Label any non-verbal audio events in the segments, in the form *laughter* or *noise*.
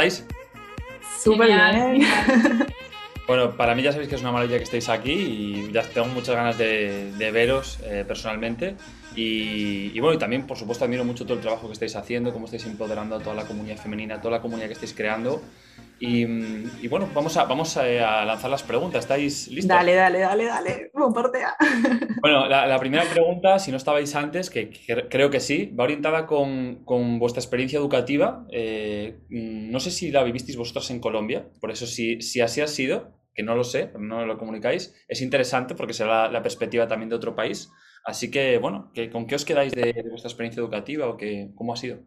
estáis? Súper bien. *laughs* Bueno, para mí ya sabéis que es una maravilla que estéis aquí y ya tengo muchas ganas de, veros eh, personalmente. Y, bueno, y también, por supuesto, admiro mucho todo el trabajo que estáis haciendo, cómo estáis empoderando a toda la comunidad femenina, toda la comunidad que estáis creando. Y, bueno, vamos, a, vamos a, lanzar las preguntas. ¿Estáis listos? Dale, dale, dale, dale. Bombardea. *laughs* Bueno, la, primera pregunta, si no estabais antes, que, creo que sí, va orientada con, con vuestra experiencia educativa. Eh, no sé si la vivisteis vosotras en Colombia, por eso si, si así ha sido, que no lo sé, no lo comunicáis, es interesante porque será la, perspectiva también de otro país. Así que, bueno, ¿con qué os quedáis de, vuestra experiencia educativa o qué, cómo ha sido?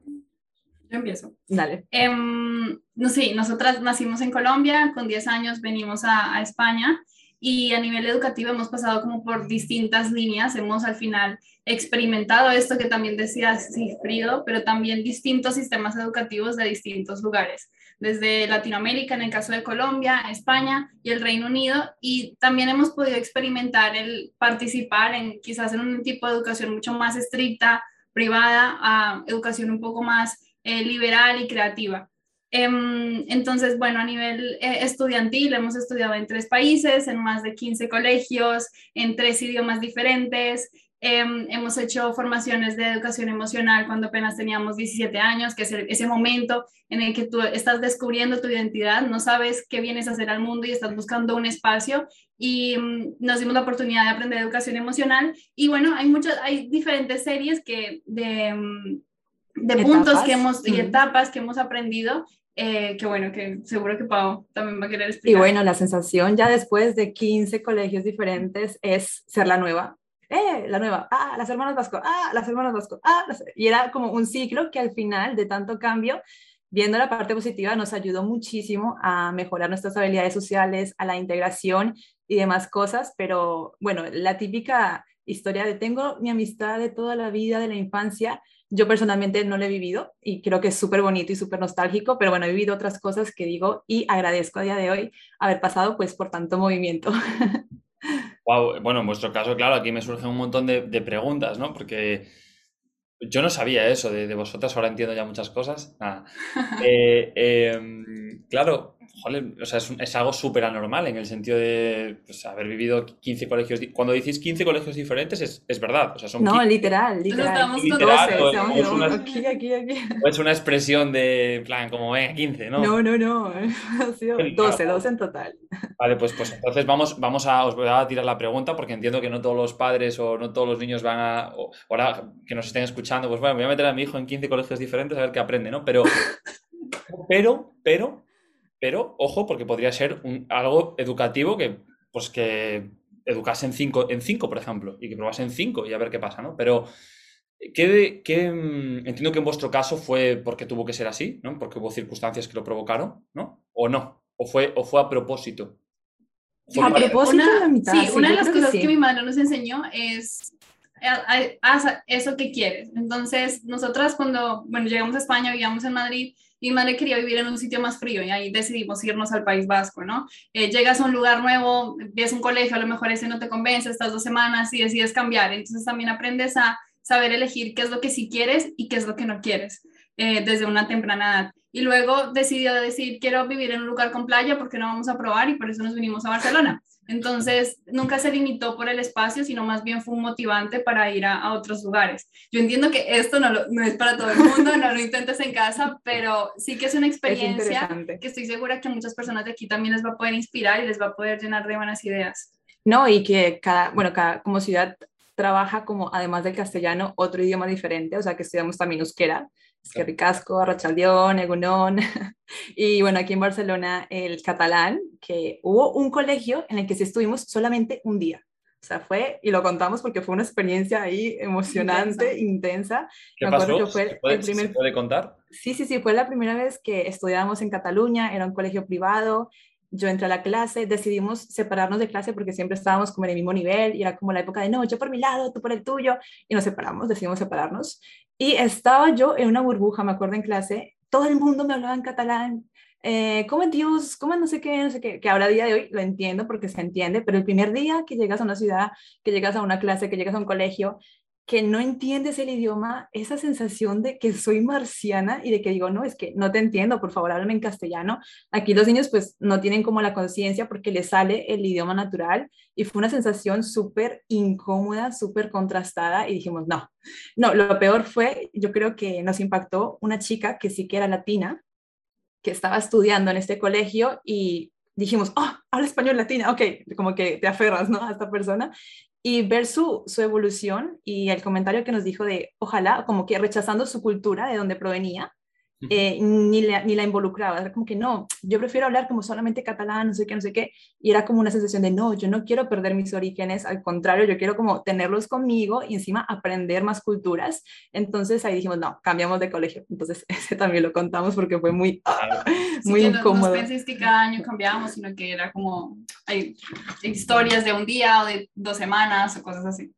Yo empiezo. Dale. Em, no sé, nosotras nacimos en Colombia, con 10 años venimos a, a, España y a nivel educativo hemos pasado como por distintas líneas, hemos al final experimentado esto que también decía Sigfrido, pero también distintos sistemas educativos de distintos lugares desde Latinoamérica, en el caso de Colombia, España y el Reino Unido, y también hemos podido experimentar el participar en quizás en un tipo de educación mucho más estricta, privada, a educación un poco más eh, liberal y creativa. Em, entonces, bueno, a nivel eh, estudiantil hemos estudiado en tres países, en más de 15 colegios, en tres idiomas diferentes, Em, hemos hecho formaciones de educación emocional cuando apenas teníamos 17 años, que es ese momento en el que tú estás descubriendo tu identidad, no sabes qué vienes a hacer al mundo y estás buscando un espacio. Y mm, nos dimos la oportunidad de aprender educación emocional. Y bueno, hay muchas, hay diferentes series que de, de puntos que hemos y etapas que hemos aprendido eh, que bueno, que seguro que Pau también va a querer explicar. Y bueno, la sensación ya después de 15 colegios diferentes es ser la nueva, ¡eh! La nueva, ¡ah! Las hermanas Vasco, ¡ah! Las hermanas Vasco, ¡ah! Y era como un ciclo que al final de tanto cambio, viendo la parte positiva, nos ayudó muchísimo a mejorar nuestras habilidades sociales, a la integración y demás cosas, pero bueno, la típica historia de tengo mi amistad de toda la vida, de la infancia, yo personalmente no lo he vivido y creo que es súper bonito y súper nostálgico, pero bueno, he vivido otras cosas que digo y agradezco a día de hoy haber pasado pues por tanto movimiento. *laughs* Bueno, en vuestro caso, claro, aquí me surgen un montón de, preguntas, ¿no? Porque yo no sabía eso de, vosotras, ahora entiendo ya muchas cosas. *laughs* Eh, em, claro, o sea, es, algo súper anormal en el sentido de pues, haber vivido 15 colegios. Cuando decís 15 colegios diferentes, es, es verdad. O sea, son no, literal, literal. literal es, una, aquí, aquí, aquí. *laughs* es una expresión de, plan, como, eh, 15, ¿no? No, no, no. *laughs* Ha sido 12, 12 en total. Vale, pues, pues entonces vamos, vamos a, os voy a tirar la pregunta porque entiendo que no todos los padres o no todos los niños van a, ahora que nos estén escuchando, pues bueno, voy a meter a mi hijo en 15 colegios diferentes a ver qué aprende, ¿no? Pero, *laughs* pero, pero, pero ojo, porque podría ser algo educativo que, pues que educase en cinco, en cinco, por ejemplo, y que probase en cinco y a ver qué pasa, ¿no? Pero ¿qué, qué, mm, entiendo que en vuestro caso fue porque tuvo que ser así, ¿no? Porque hubo circunstancias que lo provocaron, ¿no? ¿O no? ¿O fue, o fue a propósito? a propósito una, la mitad, sí, una de las cosas que, mi madre nos enseñó es haz eso que quieres. Entonces, nosotras cuando, bueno, llegamos a España, vivíamos en Madrid, mi madre quería vivir en un sitio más frío y ahí decidimos irnos al País Vasco, ¿no? Eh, llegas a un lugar nuevo, ves un colegio, a lo mejor ese no te convence, estás dos semanas y decides cambiar. Entonces también aprendes a saber elegir qué es lo que sí quieres y qué es lo que no quieres eh, desde una temprana edad. Y luego decidió decir, quiero vivir en un lugar con playa porque no vamos a probar y por eso nos vinimos a Barcelona. Entonces, nunca se limitó por el espacio, sino más bien fue un motivante para ir a, otros lugares. Yo entiendo que esto no, no, es para todo el mundo, no lo intentes en casa, pero sí que es una experiencia que estoy segura que a muchas personas de aquí también les va a poder inspirar y les va a poder llenar de buenas ideas. No, y que cada, bueno, cada como ciudad trabaja como, además del castellano, otro idioma diferente, o sea que estudiamos también euskera, es que Ricasco, Arrachaldeón, Egunón. *laughs* Y bueno, aquí en Barcelona el catalán, que hubo un colegio en el que sí estuvimos solamente un día. O sea, fue, y lo contamos porque fue una experiencia ahí emocionante, intensa. ¿Qué pasó? fue puede, el primer... ¿Se puede contar? Sí, sí, sí, fue la primera vez que estudiábamos en Cataluña, era un colegio privado, yo entré a la clase, decidimos separarnos de clase porque siempre estábamos como en el mismo nivel y era como la época de no, yo por mi lado, tú por el tuyo, y nos separamos, decidimos separarnos. Y estaba yo en una burbuja, me acuerdo en clase, todo el mundo me hablaba en catalán, eh, ¿cómo Dios? ¿Cómo no sé qué? No sé qué, que ahora a día de hoy lo entiendo porque se entiende, pero el primer día que llegas a una ciudad, que llegas a una clase, que llegas a un colegio, que no entiendes el idioma, esa sensación de que soy marciana y de que digo, no, es que no te entiendo, por favor, háblame en castellano. Aquí los niños pues no tienen como la conciencia porque les sale el idioma natural y fue una sensación súper incómoda, súper contrastada y dijimos, no, no, lo peor fue, yo creo que nos impactó una chica que sí que era latina, que estaba estudiando en este colegio y dijimos, oh, habla español latina, ok, como que te aferras, ¿no? A esta persona y ver su, su, evolución y el comentario que nos dijo de, ojalá, como que rechazando su cultura de donde provenía, eh, ni, la, ni la involucraba, era como que no, yo prefiero hablar como solamente catalán, no sé qué, no sé qué, y era como una sensación de no, yo no quiero perder mis orígenes, al contrario, yo quiero como tenerlos conmigo y encima aprender más culturas, entonces ahí dijimos, no, cambiamos de colegio, entonces *laughs* ese también lo contamos porque fue muy, muy incómodo. No, no que cada año cambiábamos, sino que era como, hay historias de un día o de dos semanas o cosas así.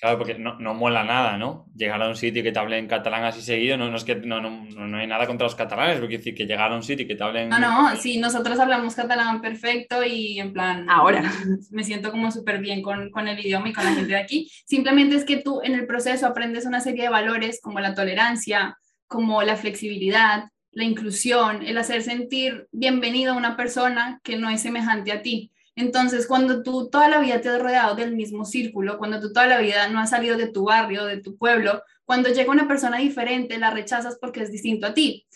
Claro, porque no, no mola nada, ¿no? Llegar a un sitio y que te hablen catalán así seguido, no, no es que no, no, no, hay nada contra los catalanes, porque decir que llegar a un sitio y que te hablen... No, no, sí, nosotros hablamos catalán perfecto y en plan... Ahora. Me siento como súper bien con, con el idioma y con la gente de aquí. Simplemente es que tú en el proceso aprendes una serie de valores como la tolerancia, como la flexibilidad, la inclusión, el hacer sentir bienvenido a una persona que no es semejante a ti. Entonces, cuando tú toda la vida te has rodeado del mismo círculo, cuando tú toda la vida no has salido de tu barrio, de tu pueblo, cuando llega una persona diferente, la rechazas porque es distinto a ti.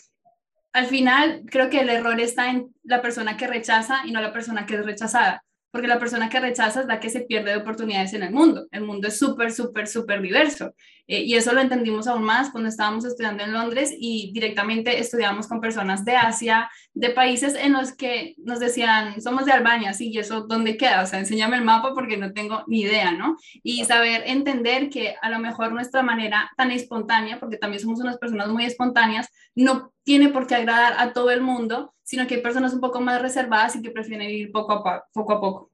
Al final, creo que el error está en la persona que rechaza y no la persona que es rechazada porque la persona que rechaza es la que se pierde de oportunidades en el mundo. El mundo es súper, súper, súper diverso. Eh, y eso lo entendimos aún más cuando estábamos estudiando en Londres y directamente estudiamos con personas de Asia, de países en los que nos decían, somos de Albania, sí, y eso, ¿dónde queda? O sea, enséñame el mapa porque no tengo ni idea, ¿no? Y saber entender que a lo mejor nuestra manera tan espontánea, porque también somos unas personas muy espontáneas, no tiene por qué agradar a todo el mundo, sino que hay personas un poco más reservadas y que prefieren ir poco a poco.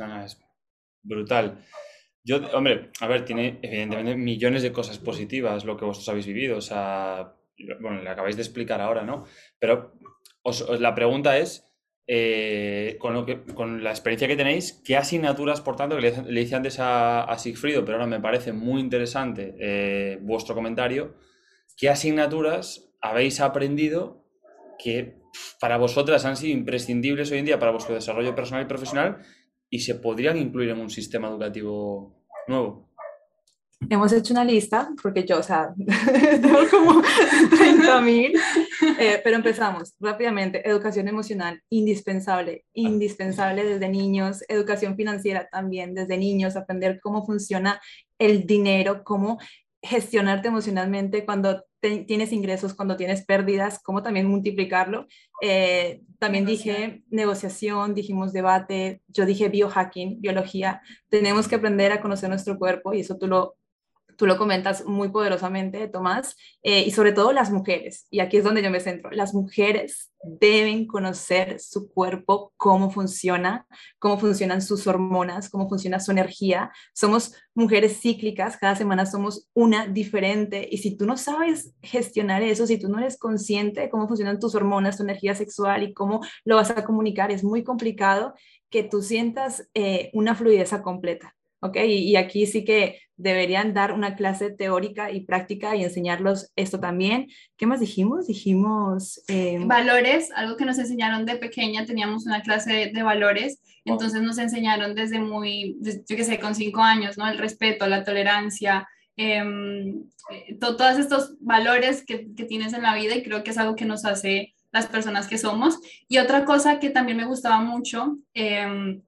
A es brutal. Yo, hombre, a ver, tiene evidentemente millones de cosas positivas lo que vosotros habéis vivido, o sea, bueno, le acabáis de explicar ahora, ¿no? Pero la pregunta es, eh, con, lo que, con la experiencia que tenéis, ¿qué asignaturas, por tanto, que le, le hice antes a, a, Sigfrido, pero ahora me parece muy interesante eh, vuestro comentario, ¿qué asignaturas habéis aprendido que para vosotras han sido imprescindibles hoy en día para vuestro desarrollo personal y profesional y se podrían incluir en un sistema educativo nuevo? Hemos hecho una lista, porque yo, o sea, *laughs* tengo como 30 mil, eh, pero empezamos rápidamente. Educación emocional, indispensable, indispensable desde niños. Educación financiera también, desde niños, aprender cómo funciona el dinero, cómo gestionarte emocionalmente cuando tienes ingresos, cuando tienes pérdidas, cómo también multiplicarlo. Eh, también dije negociación, dijimos debate, yo dije biohacking, biología. Tenemos que aprender a conocer nuestro cuerpo y eso tú lo tú lo comentas muy poderosamente, Tomás, eh, y sobre todo las mujeres, y aquí es donde yo me centro, las mujeres deben conocer su cuerpo, cómo funciona, cómo funcionan sus hormonas, cómo funciona su energía. Somos mujeres cíclicas, cada semana somos una diferente, y si tú no sabes gestionar eso, si tú no eres consciente de cómo funcionan tus hormonas, tu energía sexual y cómo lo vas a comunicar, es muy complicado que tú sientas eh, una fluidez completa. ¿ok? Y, aquí sí que deberían dar una clase teórica y práctica y enseñarlos esto también. ¿Qué más dijimos? Dijimos... Em, valores, algo que nos enseñaron de pequeña, teníamos una clase de, valores, entonces nos enseñaron desde muy, yo qué sé, con cinco años, ¿no? El respeto, la tolerancia. Em, eh, todos estos valores que, que tienes en la vida y creo que es algo que nos hace las personas que somos. Y otra cosa que también me gustaba mucho eh,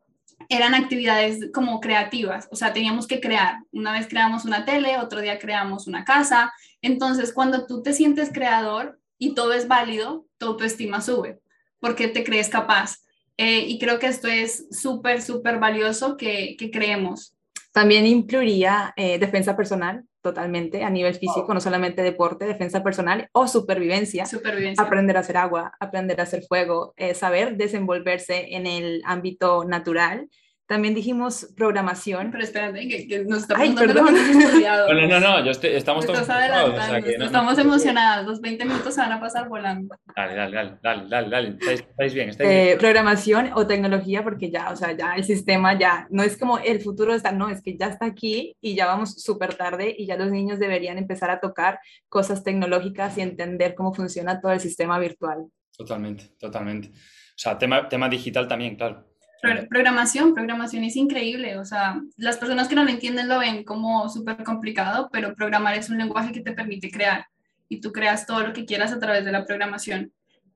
eran actividades como creativas, o sea, teníamos que crear. Una vez creamos una tele, otro día creamos una casa. Entonces, cuando tú te sientes creador y todo es válido, tu autoestima sube, porque te crees capaz. Eh, y creo que esto es súper, súper valioso que, creemos. También incluiría eh, defensa personal, totalmente, a nivel físico, no solamente deporte, defensa personal o supervivencia. Supervivencia. Aprender a hacer agua, aprender a hacer fuego, eh, saber desenvolverse en el ámbito natural. También dijimos programación. Pero espérate, que, que nos está Ay, perdón. No, no, no, yo estoy- estamos todos o sea que no- estamos no- emocionadas, los 20 minutos se van a pasar volando. Dale, dale, dale, dale, dale, dale. Estáis, estáis bien, estáis bien. Eh, programación o tecnología, porque ya, o sea, ya el sistema ya no es como el futuro está, no, es que ya está aquí y ya vamos súper tarde y ya los niños deberían empezar a tocar cosas tecnológicas y entender cómo funciona todo el sistema virtual. Totalmente, totalmente. O sea, tema, tema digital también, claro. Pro- programación, programación es increíble, o sea, las personas que no lo entienden lo ven como súper complicado, pero programar es un lenguaje que te permite crear y tú creas todo lo que quieras a través de la programación.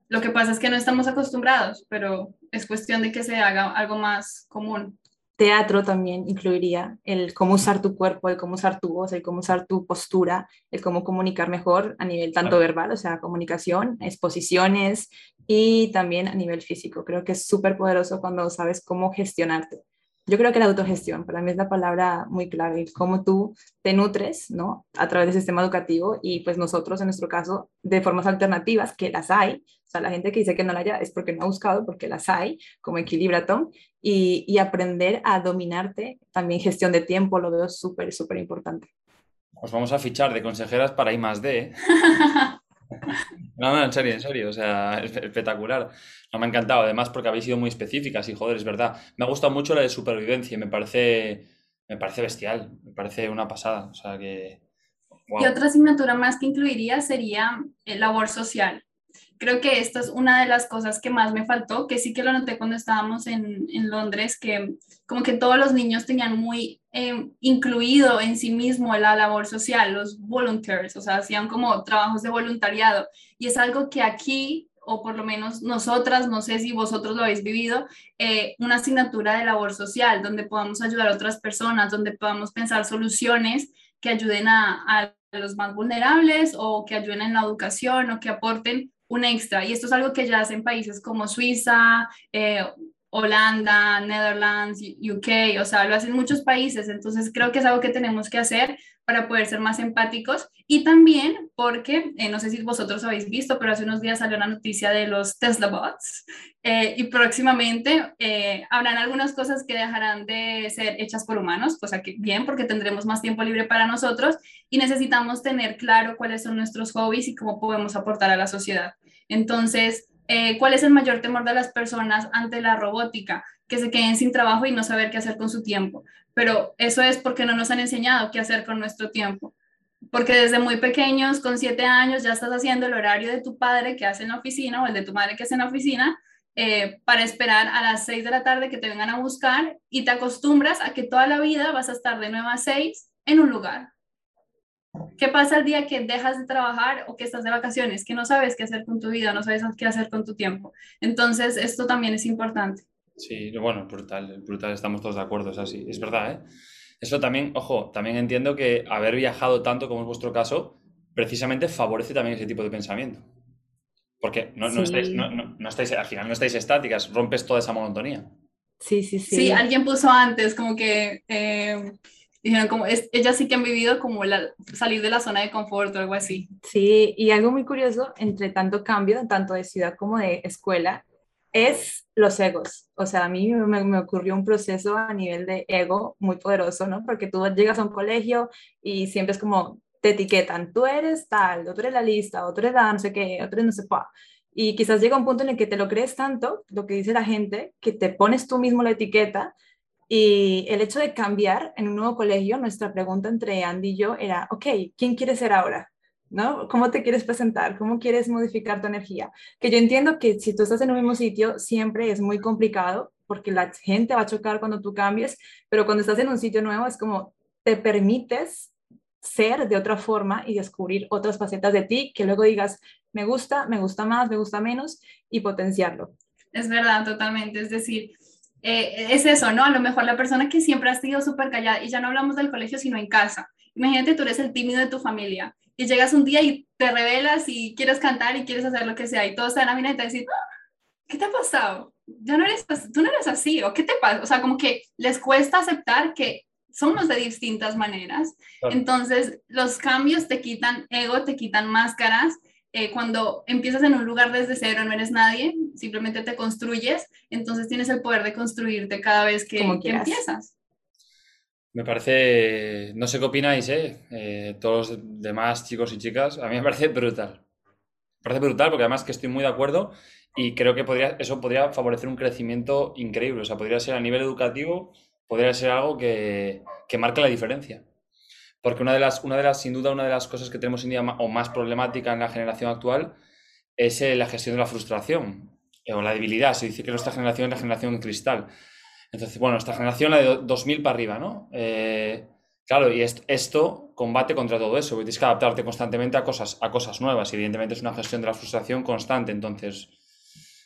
Lo que pasa es que no estamos acostumbrados, pero es cuestión de que se haga algo más común. Teatro también incluiría el cómo usar tu cuerpo, el cómo usar tu voz, el cómo usar tu postura, el cómo comunicar mejor a nivel tanto verbal, o sea, comunicación, exposiciones y también a nivel físico. Creo que es súper poderoso cuando sabes cómo gestionarte. Yo creo que la autogestión para mí es la palabra muy clave, cómo tú te nutres, ¿no? A través del sistema educativo y pues nosotros en nuestro caso de formas alternativas que las hay, o sea, la gente que dice que no la haya es porque no ha buscado, porque las hay, como Equilibraton, y, y aprender a dominarte, también gestión de tiempo, lo veo súper, súper importante. Os vamos a fichar de consejeras para I más D. *laughs* No, no, en serio, en serio, o sea, es espectacular. No, me ha encantado, además porque habéis sido muy específicas y joder, es verdad. Me ha gustado mucho la de supervivencia y me parece, me parece bestial, me parece una pasada, o sea que... Y otra asignatura más que incluiría sería eh, labor social. Creo que esta es una de las cosas que más me faltó, que sí que lo noté cuando estábamos en, en Londres, que como que todos los niños tenían muy eh, incluido en sí mismo la labor social, los volunteers, o sea, hacían como trabajos de voluntariado. Y es algo que aquí, o por lo menos nosotras, no sé si vosotros lo habéis vivido, eh, una asignatura de labor social, donde podamos ayudar a otras personas, donde podamos pensar soluciones que ayuden a, a los más vulnerables o que ayuden en la educación o que aporten un extra. Y esto es algo que ya hacen países como Suiza, eh, Holanda, Netherlands, UK, o sea, lo hacen muchos países. Entonces creo que es algo que tenemos que hacer para poder ser más empáticos y también porque, eh, no sé si vosotros habéis visto, pero hace unos días salió una noticia de los Tesla bots eh, y próximamente eh, habrán algunas cosas que dejarán de ser hechas por humanos, cosa que bien, porque tendremos más tiempo libre para nosotros y necesitamos tener claro cuáles son nuestros hobbies y cómo podemos aportar a la sociedad. Entonces, eh, ¿cuál es el mayor temor de las personas ante la robótica? Que se queden sin trabajo y no saber qué hacer con su tiempo. Pero eso es porque no nos han enseñado qué hacer con nuestro tiempo. Porque desde muy pequeños, con siete años, ya estás haciendo el horario de tu padre que hace en la oficina o el de tu madre que hace en la oficina eh, para esperar a las seis de la tarde que te vengan a buscar y te acostumbras a que toda la vida vas a estar de 9 a 6 en un lugar. ¿Qué pasa el día que dejas de trabajar o que estás de vacaciones? Que no sabes qué hacer con tu vida, no sabes qué hacer con tu tiempo. Entonces, esto también es importante. Sí, bueno, brutal, brutal, estamos todos de acuerdo, es así, es verdad, ¿eh? Eso también, ojo, también entiendo que haber viajado tanto como es vuestro caso, precisamente favorece también ese tipo de pensamiento. Porque no, no Sí. estáis, no, no- no estáis, al final no estáis estáticas, rompes toda esa monotonía. Sí, sí, sí. Sí, alguien puso antes como que eh, dijeron como, es, ellas sí que han vivido como la, salir de la zona de confort o algo así. Sí, y algo muy curioso entre tanto cambio, tanto de ciudad como de escuela, es los egos. O sea, a mí me, me ocurrió un proceso a nivel de ego muy poderoso, ¿no? Porque tú llegas a un colegio y siempre es como te etiquetan, tú eres tal, otro eres la lista, otro eres la no sé qué, otro es no sé cuál. Y quizás llega un punto en el que te lo crees tanto, lo que dice la gente, que te pones tú mismo la etiqueta y el hecho de cambiar en un nuevo colegio, nuestra pregunta entre Andy y yo era, ok, ¿quién quieres ser ahora? ¿No? ¿Cómo te quieres presentar? ¿Cómo quieres modificar tu energía? Que yo entiendo que si tú estás en un mismo sitio, siempre es muy complicado porque la gente va a chocar cuando tú cambies, pero cuando estás en un sitio nuevo es como te permites ser de otra forma y descubrir otras facetas de ti que luego digas, me gusta, me gusta más, me gusta menos y potenciarlo. Es verdad, totalmente. Es decir, eh, es eso, ¿no? A lo mejor la persona que siempre ha sido súper callada, y ya no hablamos del colegio, sino en casa. Imagínate, tú eres el tímido de tu familia y llegas un día y te revelas y quieres cantar y quieres hacer lo que sea y todos te van a mirar y te van a decir, "Ah, ¿qué te ha pasado? Ya no eres, tú no eres así, o ¿qué te pasa? O sea, como que les cuesta aceptar que somos de distintas maneras. Claro. Entonces, los cambios te quitan ego, te quitan máscaras eh, cuando empiezas en un lugar desde cero, no eres nadie, simplemente te construyes, entonces tienes el poder de construirte cada vez que, que empiezas. Me parece, no sé qué opináis, ¿eh? ¿eh? Todos los demás chicos y chicas, a mí me parece brutal. Me parece brutal porque además que estoy muy de acuerdo y creo que podría, eso podría favorecer un crecimiento increíble. O sea, podría ser a nivel educativo, podría ser algo que, que marque la diferencia. Porque una de las, una de las, sin duda, una de las cosas que tenemos hoy en día o más problemática en la generación actual es eh, la gestión de la frustración eh, o la debilidad. Se dice que nuestra generación es la generación cristal. Entonces, bueno, esta generación, la de 2000 para arriba, ¿no? Eh, claro, y esto, combate contra todo eso, tienes que adaptarte constantemente a cosas, a cosas nuevas. Y evidentemente es una gestión de la frustración constante. Entonces,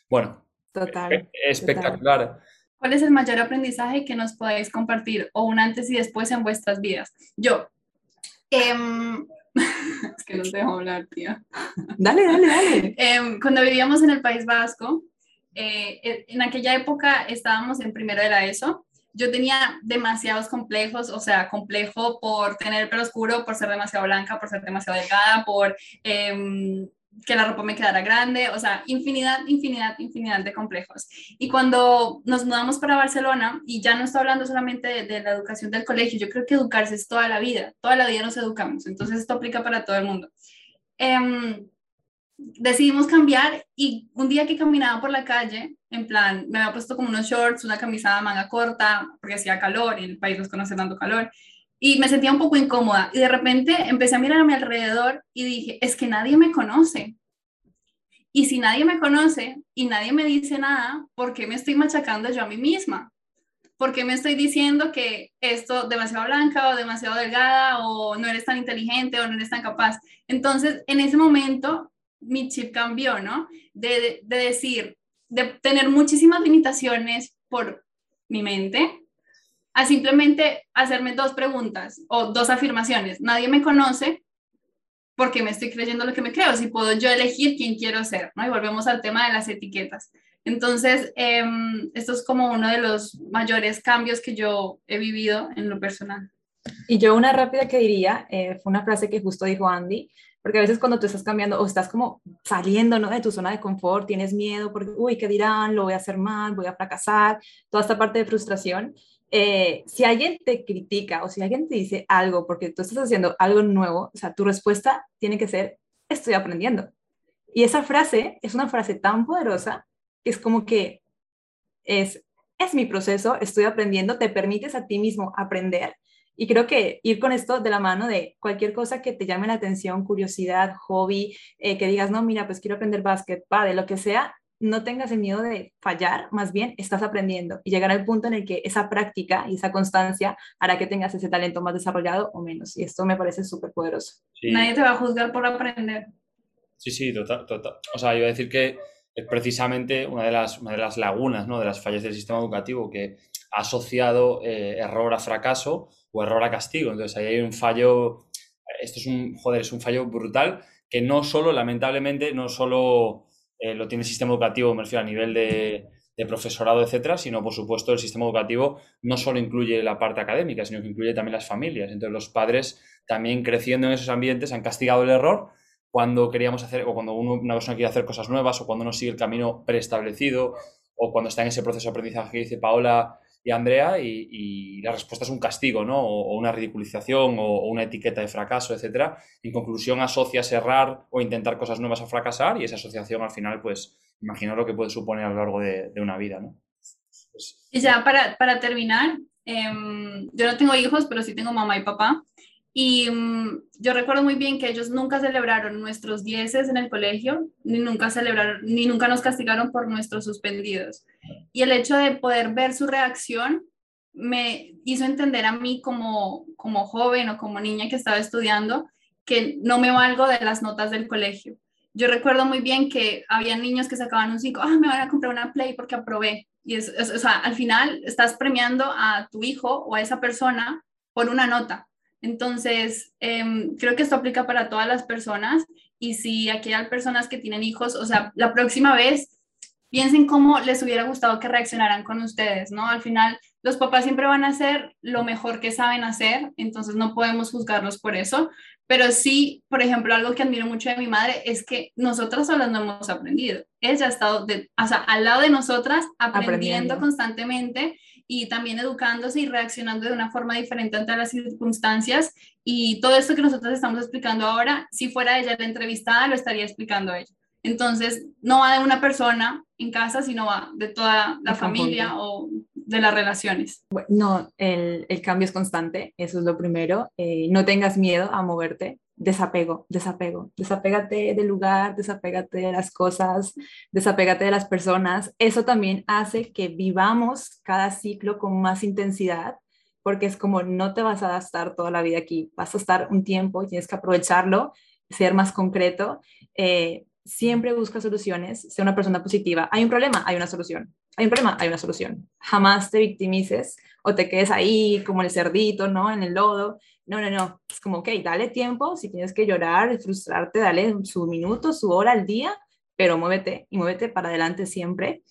bueno, total, e-, espectacular. ¿Cuál es el mayor aprendizaje que nos podéis compartir o un antes y después en vuestras vidas? Yo, em, *laughs* es que no te dejo hablar, tía. Dale, dale, dale. Em, cuando vivíamos en el País Vasco, eh, en aquella época estábamos en primero de la ESO. Yo tenía demasiados complejos, o sea, complejo por tener el pelo oscuro, por ser demasiado blanca, por ser demasiado delgada, por em, que la ropa me quedara grande, o sea, infinidad, infinidad, infinidad de complejos. Y cuando nos mudamos para Barcelona, y ya no estoy hablando solamente de, la educación del colegio, yo creo que educarse es toda la vida, toda la vida nos educamos, entonces esto aplica para todo el mundo. Em, decidimos cambiar y un día que caminaba por la calle, en plan, me había puesto como unos shorts, una camisa de manga corta, porque hacía calor y el país nos conoce tanto calor, y me sentía un poco incómoda. Y de repente empecé a mirar a mi alrededor y dije, es que nadie me conoce. Y si nadie me conoce y nadie me dice nada, ¿por qué me estoy machacando yo a mí misma? ¿Por qué me estoy diciendo que esto demasiado blanca o demasiado delgada o no eres tan inteligente o no eres tan capaz? Entonces, en ese momento mi chip cambió, ¿no? De, decir, de tener muchísimas limitaciones por mi mente, a simplemente hacerme dos preguntas o dos afirmaciones. Nadie me conoce porque me estoy creyendo lo que me creo, si puedo yo elegir quién quiero ser, ¿no? Y volvemos al tema de las etiquetas. Entonces, em, esto es como uno de los mayores cambios que yo he vivido en lo personal. Y yo una rápida que diría, eh, fue una frase que justo dijo Andy, porque a veces cuando tú estás cambiando o estás como saliendo ¿no? de tu zona de confort, tienes miedo porque, uy, ¿qué dirán? Lo voy a hacer mal, voy a fracasar, toda esta parte de frustración. Eh, si alguien te critica o si alguien te dice algo porque tú estás haciendo algo nuevo, o sea, tu respuesta tiene que ser, estoy aprendiendo. Y esa frase es una frase tan poderosa que es como que es, es mi proceso, estoy aprendiendo, te permites a ti mismo aprender y creo que ir con esto de la mano de cualquier cosa que te llame la atención, curiosidad, hobby, eh, que digas, no, mira, pues quiero aprender básquet, va, de lo que sea, no tengas el miedo de fallar, más bien estás aprendiendo y llegar al punto en el que esa práctica y esa constancia hará que tengas ese talento más desarrollado o menos. Y esto me parece súper poderoso. Nadie te va a juzgar por aprender. Sí, sí, total, total. O sea, yo iba a decir que es precisamente una de las, una de las lagunas, ¿no? de las fallas del sistema educativo que ha asociado eh, error a fracaso o error a castigo. Entonces ahí hay un fallo, esto es un, joder, es un fallo brutal que no solo, lamentablemente, no solo eh, lo tiene el sistema educativo, me refiero a nivel de, profesorado, etcétera, sino por supuesto el sistema educativo no solo incluye la parte académica, sino que incluye también las familias. Entonces los padres también creciendo en esos ambientes han castigado el error cuando queríamos hacer, o cuando una persona quiere hacer cosas nuevas, o cuando no sigue el camino preestablecido, o cuando está en ese proceso de aprendizaje que dice Paola, y Andrea y, la respuesta es un castigo, ¿no? O, una ridiculización o, una etiqueta de fracaso, etcétera. En conclusión, asocias errar o intentar cosas nuevas a fracasar y esa asociación al final, pues, imagino lo que puede suponer a lo largo de, una vida, ¿no? Y ya para, para terminar, em, yo no tengo hijos, pero sí tengo mamá y papá. Y mm, yo recuerdo muy bien que ellos nunca celebraron nuestros dieces en el colegio, ni nunca celebraron, ni nunca nos castigaron por nuestros suspendidos. Y el hecho de poder ver su reacción me hizo entender a mí como, como joven o como niña que estaba estudiando que no me valgo de las notas del colegio. Yo recuerdo muy bien que había niños que sacaban un 5, ah, me van a comprar una Play porque aprobé. Y es, o sea, al final estás premiando a tu hijo o a esa persona por una nota entonces, em, creo que esto aplica para todas las personas y si aquí hay personas que tienen hijos, o sea, la próxima vez piensen cómo les hubiera gustado que reaccionaran con ustedes, ¿no? Al final, los papás siempre van a hacer lo mejor que saben hacer, entonces no podemos juzgarlos por eso, pero sí, por ejemplo, algo que admiro mucho de mi madre es que nosotras solas no hemos aprendido. Ella ha estado de, o sea, al lado de nosotras aprendiendo, aprendiendo, constantemente y también educándose y reaccionando de una forma diferente ante las circunstancias. Y todo esto que nosotros estamos explicando ahora, si fuera ella la entrevistada, lo estaría explicando ella. Entonces, no va de una persona en casa, sino va de toda la familia o de las relaciones. No, el, el, cambio es constante, eso es lo primero. Eh, no tengas miedo a moverte. Desapego, desapego, desapégate del lugar, desapégate de las cosas, desapégate de las personas. Eso también hace que vivamos cada ciclo con más intensidad, porque es como no te vas a estar toda la vida aquí, vas a estar un tiempo, tienes que aprovecharlo, ser más concreto. Eh, siempre busca soluciones, sea una persona positiva. Hay un problema, hay una solución. Hay un problema, hay una solución. Jamás te victimices o te quedes ahí como el cerdito, ¿no? En el lodo. No, no, no. Es como, ok, dale tiempo. Si tienes que llorar, frustrarte, dale su minuto, su hora al día, pero muévete y muévete para adelante siempre.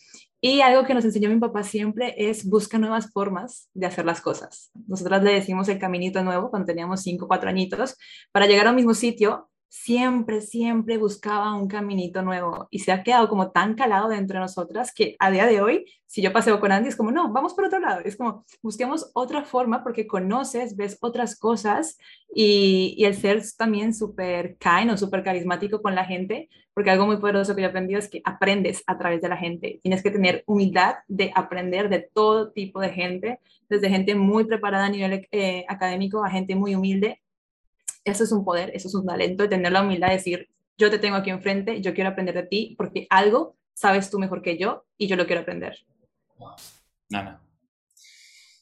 Y algo que nos enseñó mi papá siempre es busca nuevas formas de hacer las cosas. Nosotras le decimos el caminito nuevo cuando teníamos 5 4 añitos para llegar al mismo sitio siempre, siempre buscaba un caminito nuevo y se ha quedado como tan calado dentro de nosotras que a día de hoy, si yo paseo con Andy, es como, no, vamos por otro lado, es como, busquemos otra forma porque conoces, ves otras cosas y, y el ser también súper kind o súper carismático con la gente, porque algo muy poderoso que yo he aprendido es que aprendes a través de la gente, tienes que tener humildad de aprender de todo tipo de gente, desde gente muy preparada a nivel eh, académico a gente muy humilde eso es un poder, eso es un talento, de tener la humildad de decir, yo te tengo aquí enfrente, yo quiero aprender de ti, porque algo sabes tú mejor que yo y yo lo quiero aprender. Nana.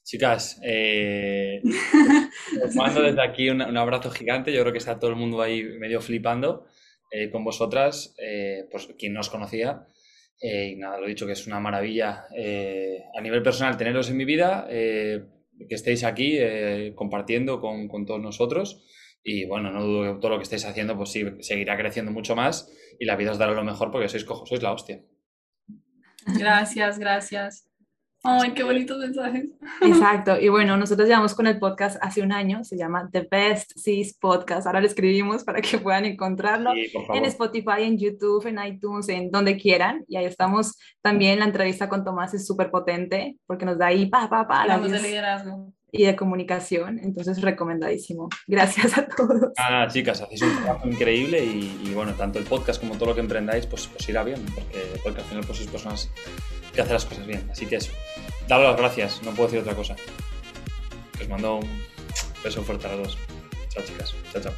Chicas, eh, *laughs* os mando desde aquí un, abrazo gigante. Yo creo que está todo el mundo ahí medio flipando eh, con vosotras, eh, pues quien no os conocía. Eh, y nada, lo he dicho que es una maravilla a nivel personal teneros en mi vida, que estéis aquí compartiendo con, con todos nosotros. Y bueno, no dudo que todo lo que estéis haciendo, pues sí, seguirá creciendo mucho más y la vida os dará lo mejor porque sois cojos, sois la hostia. Gracias, gracias. Ay, qué bonitos mensajes. Exacto. Y bueno, nosotros llevamos con el podcast hace un año, se llama The Best Sis Podcast. Ahora lo escribimos para que puedan encontrarlo en Spotify, en YouTube, en iTunes, en donde quieran. Y ahí estamos. También la entrevista con Tomás es súper potente porque nos da ahí pa, pa, pa. De liderazgo y de comunicación, entonces recomendadísimo. Gracias a todos. Ah, chicas, hacéis un trabajo increíble y, bueno, tanto el podcast como todo lo que emprendáis, pues, pues irá bien, porque, porque al final pues sois personas que hacen las cosas bien. Así que eso, daros las gracias, no puedo decir otra cosa. Os mando un beso fuerte a los dos. Chao, chicas. Chao, chao.